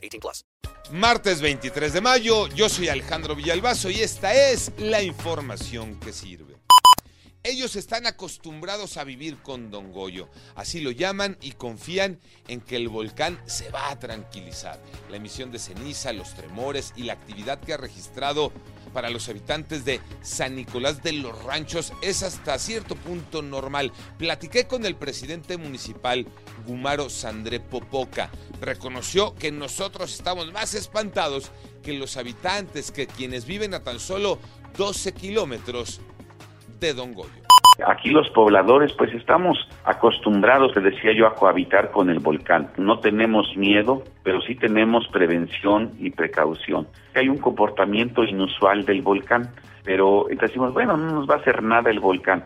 18 plus. Martes 23 de mayo, yo soy Alejandro Villalbazo y esta es la información que sirve. Ellos están acostumbrados a vivir con Don Goyo, así lo llaman y confían en que el volcán se va a tranquilizar. La emisión de ceniza, los tremores y la actividad que ha registrado para los habitantes de San Nicolás de los Ranchos es hasta cierto punto normal. Platiqué con el presidente municipal, Gumaro Sandré Popoca. Reconoció que nosotros estamos más espantados que los habitantes, que quienes viven a tan solo 12 kilómetros de Don Goyo. Aquí los pobladores pues estamos acostumbrados, te decía yo, a cohabitar con el volcán. No tenemos miedo, pero sí tenemos prevención y precaución. Hay un comportamiento inusual del volcán, pero decimos, bueno, no nos va a hacer nada el volcán.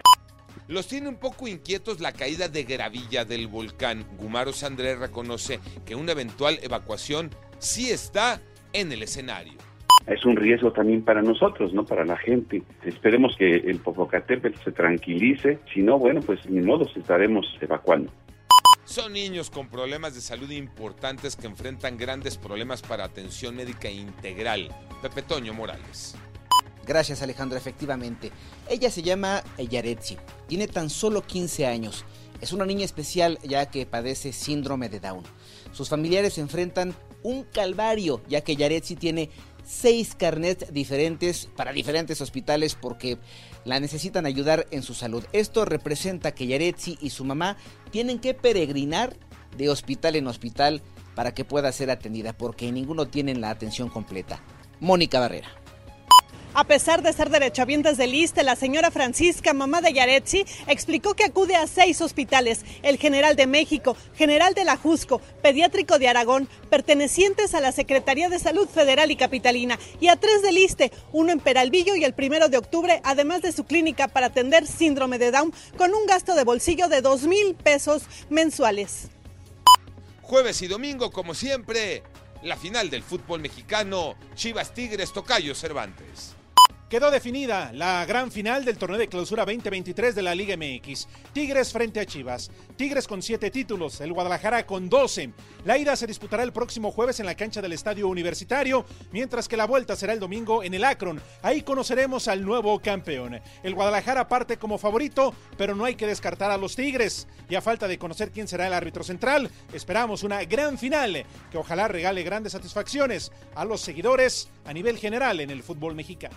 Los tiene un poco inquietos la caída de gravilla del volcán. Gumaro Sandré reconoce que una eventual evacuación sí está en el escenario es un riesgo también para nosotros, ¿no? Para la gente. Esperemos que el Popocatépetl se tranquilice, si no, bueno, pues ni modo, estaremos evacuando. Son niños con problemas de salud importantes que enfrentan grandes problemas para atención médica integral. Pepe Toño Morales. Gracias Alejandro, efectivamente. Ella se llama Yaretsi, tiene tan solo 15 años. Es una niña especial ya que padece síndrome de Down. Sus familiares enfrentan un calvario ya que Yaretsi tiene seis carnets diferentes para diferentes hospitales porque la necesitan ayudar en su salud. Esto representa que Yaretsi y su mamá tienen que peregrinar de hospital en hospital para que pueda ser atendida porque ninguno tienen la atención completa. Mónica Barrera. A pesar de ser derechohabientes del ISTE, la señora Francisca, mamá de Yaretsi, explicó que acude a seis hospitales, el General de México, General de la Jusco, Pediátrico de Aragón, pertenecientes a la Secretaría de Salud Federal y Capitalina, y a tres del ISTE, uno en Peralvillo y el primero de octubre, además de su clínica para atender síndrome de Down, con un gasto de bolsillo de dos mil pesos mensuales. Jueves y domingo, como siempre, la final del fútbol mexicano, Chivas Tigres Tocayo Cervantes. Quedó definida la gran final del torneo de clausura 2023 de la Liga MX. Tigres frente a Chivas. Tigres con siete títulos, el Guadalajara con 12. La ida se disputará el próximo jueves en la cancha del Estadio Universitario, mientras que la vuelta será el domingo en el Akron. Ahí conoceremos al nuevo campeón. El Guadalajara parte como favorito, pero no hay que descartar a los Tigres. Y a falta de conocer quién será el árbitro central, esperamos una gran final que ojalá regale grandes satisfacciones a los seguidores a nivel general en el fútbol mexicano.